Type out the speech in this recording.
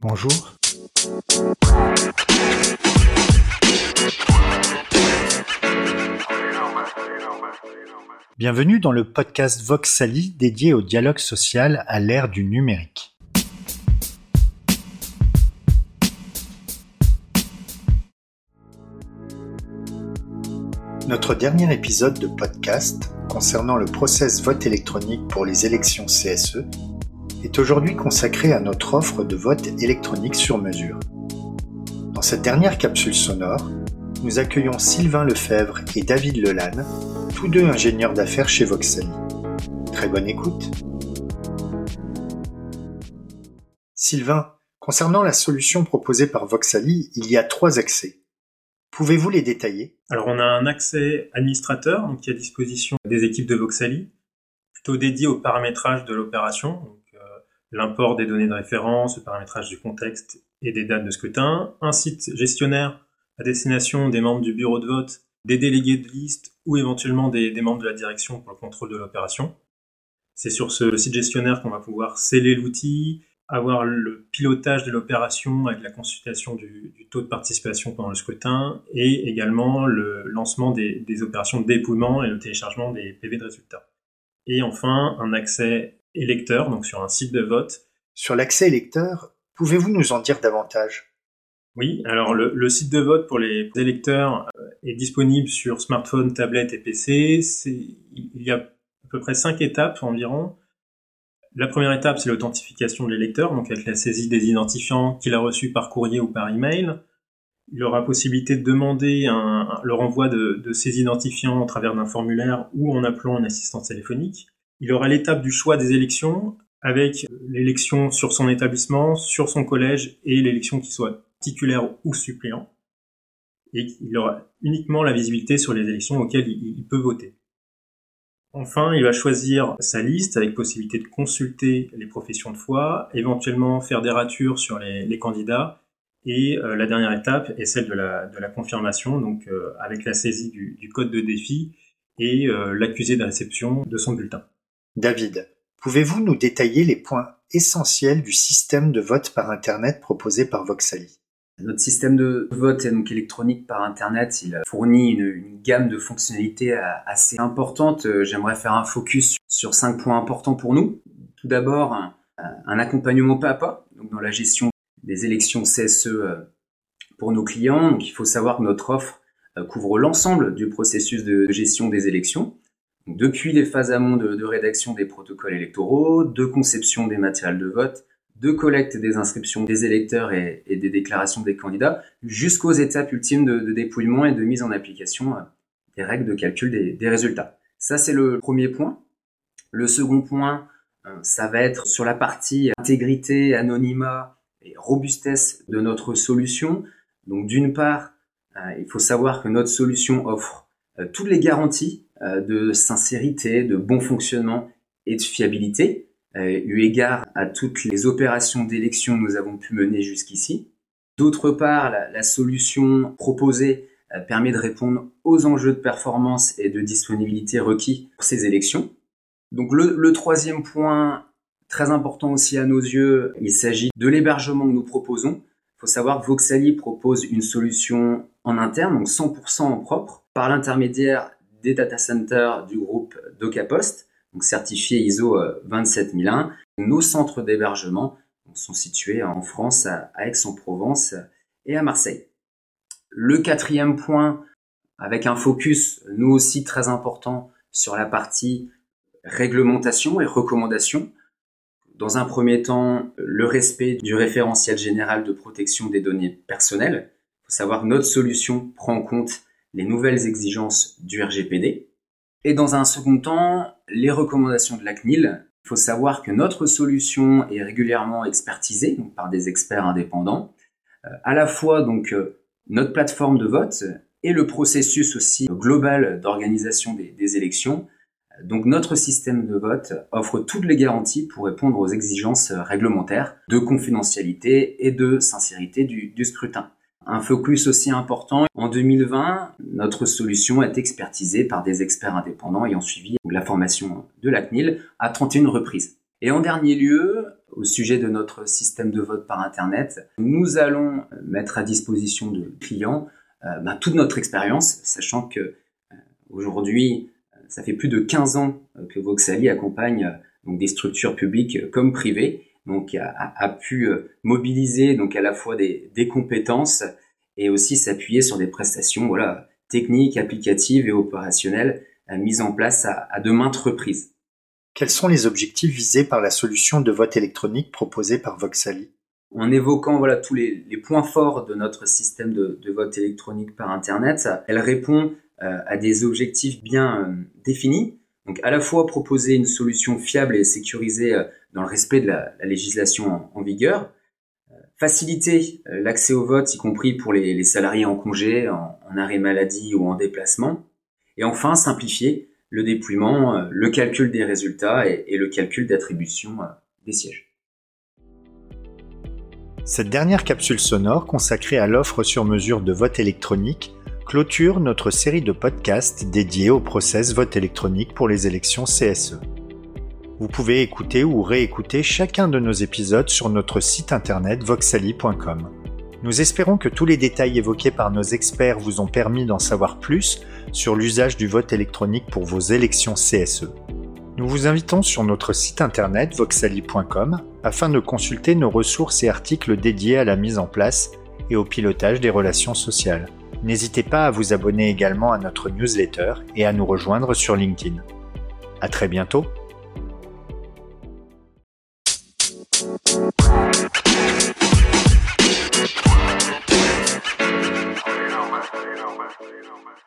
Bonjour. Bienvenue dans le podcast Voxali dédié au dialogue social à l'ère du numérique. Notre dernier épisode de podcast concernant le process vote électronique pour les élections CSE est aujourd'hui consacré à notre offre de vote électronique sur mesure. Dans cette dernière capsule sonore, nous accueillons Sylvain Lefebvre et David Lelanne, tous deux ingénieurs d'affaires chez Voxali. Très bonne écoute. Sylvain, concernant la solution proposée par Voxali, il y a trois accès. Pouvez-vous les détailler? Alors on a un accès administrateur qui est à disposition des équipes de Voxali, plutôt dédié au paramétrage de l'opération, l'import des données de référence, le paramétrage du contexte et des dates de scrutin, un site gestionnaire à destination des membres du bureau de vote, des délégués de liste ou éventuellement des, membres de la direction pour le contrôle de l'opération. C'est sur ce site gestionnaire qu'on va pouvoir sceller l'outil, avoir le pilotage de l'opération avec la consultation du, taux de participation pendant le scrutin et également le lancement des, des opérations de dépouillement et le téléchargement des PV de résultats. Et enfin, un accès électeur, donc sur un site de vote. Sur l'accès électeur, pouvez-vous nous en dire davantage? Oui, alors le, site de vote pour les électeurs euh, est disponible sur smartphone, tablette et PC. Il y a à peu près cinq étapes environ. La première étape, c'est l'authentification de l'électeur, donc avec la saisie des identifiants qu'il a reçus par courrier ou par email. Il aura possibilité de demander le renvoi de, de ces identifiants au travers d'un formulaire ou en appelant une assistance téléphonique. Il aura l'étape du choix des élections avec l'élection sur son établissement, sur son collège et l'élection qui soit titulaire ou suppléant. Et il aura uniquement la visibilité sur les élections auxquelles il peut voter. Enfin, il va choisir sa liste avec possibilité de consulter les professions de foi, éventuellement faire des ratures sur les, candidats. Et euh, la dernière étape est celle de la, confirmation, donc euh, avec la saisie du, code de défi et euh, l'accusé de réception de son bulletin. David, pouvez-vous nous détailler les points essentiels du système de vote par Internet proposé par Voxali? Notre système de vote donc électronique par Internet, il fournit une, gamme de fonctionnalités euh, assez importante. Euh, j'aimerais faire un focus sur cinq points importants pour nous. Tout d'abord, un, accompagnement pas à pas dans la gestion des élections CSE euh, pour nos clients. Il faut savoir que notre offre couvre l'ensemble du processus de gestion des élections depuis les phases amont de, rédaction des protocoles électoraux, de conception des matériels de vote, de collecte des inscriptions des électeurs et, des déclarations des candidats, jusqu'aux étapes ultimes de, dépouillement et de mise en application euh, des règles de calcul des, résultats. Ça, c'est le premier point. Le second point, euh, ça va être sur la partie intégrité, anonymat et robustesse de notre solution. Donc, d'une part, euh, il faut savoir que notre solution offre toutes les garanties de sincérité, de bon fonctionnement et de fiabilité, euh, eu égard à toutes les opérations d'élection que nous avons pu mener jusqu'ici. D'autre part, la, solution proposée euh, permet de répondre aux enjeux de performance et de disponibilité requis pour ces élections. Donc le, troisième point, très important aussi à nos yeux, il s'agit de l'hébergement que nous proposons. Il faut savoir que Voxali propose une solution en interne, donc 100% en propre, par l'intermédiaire des data centers du groupe DocaPost, donc certifié ISO 27001. Euh, Nos centres d'hébergement sont situés en France, à Aix-en-Provence et à Marseille. Le quatrième point, avec un focus, nous aussi très important, sur la partie réglementation et recommandation. Dans un premier temps, le respect du référentiel général de protection des données personnelles. Il faut savoir que notre solution prend en compte les nouvelles exigences du RGPD. Et dans un second temps, les recommandations de la CNIL. Il faut savoir que notre solution est régulièrement expertisée par des experts indépendants, euh, à la fois donc euh, notre plateforme de vote et le processus aussi global d'organisation des, élections. Donc notre système de vote offre toutes les garanties pour répondre aux exigences réglementaires de confidentialité et de sincérité du scrutin. Un focus aussi important. En 2020, notre solution est expertisée par des experts indépendants ayant suivi la formation de la CNIL à 31 reprises. Et en dernier lieu, au sujet de notre système de vote par Internet. Nous allons mettre à disposition de clients ben, toute notre expérience, sachant que aujourd'hui, ça fait plus de 15 ans que Voxali accompagne des structures publiques comme privées, donc a, pu mobiliser donc à la fois des, des compétences et aussi s'appuyer sur des prestations voilà techniques, applicatives et opérationnelles mises en place à, à de maintes reprises. Quels sont les objectifs visés par la solution de vote électronique proposée par Voxali? En évoquant voilà tous les, les, points forts de notre système de, de, vote électronique par Internet, elle répond euh, à des objectifs bien euh, définis. Donc à la fois proposer une solution fiable et sécurisée euh, dans le respect de la, la législation en, vigueur, faciliter l'accès au vote, y compris pour les, salariés en congé, en, arrêt maladie ou en déplacement, et enfin simplifier le déploiement, euh, le calcul des résultats et, le calcul d'attribution euh, des sièges. Cette dernière capsule sonore consacrée à l'offre sur mesure de vote électronique clôture notre série de podcasts dédiés au process vote électronique pour les élections CSE. Vous pouvez écouter ou réécouter chacun de nos épisodes sur notre site internet voxali.com. Nous espérons que tous les détails évoqués par nos experts vous ont permis d'en savoir plus sur l'usage du vote électronique pour vos élections CSE. Nous vous invitons sur notre site internet voxali.com afin de consulter nos ressources et articles dédiés à la mise en place et au pilotage des relations sociales. N'hésitez pas à vous abonner également à notre newsletter et à nous rejoindre sur LinkedIn. À très bientôt!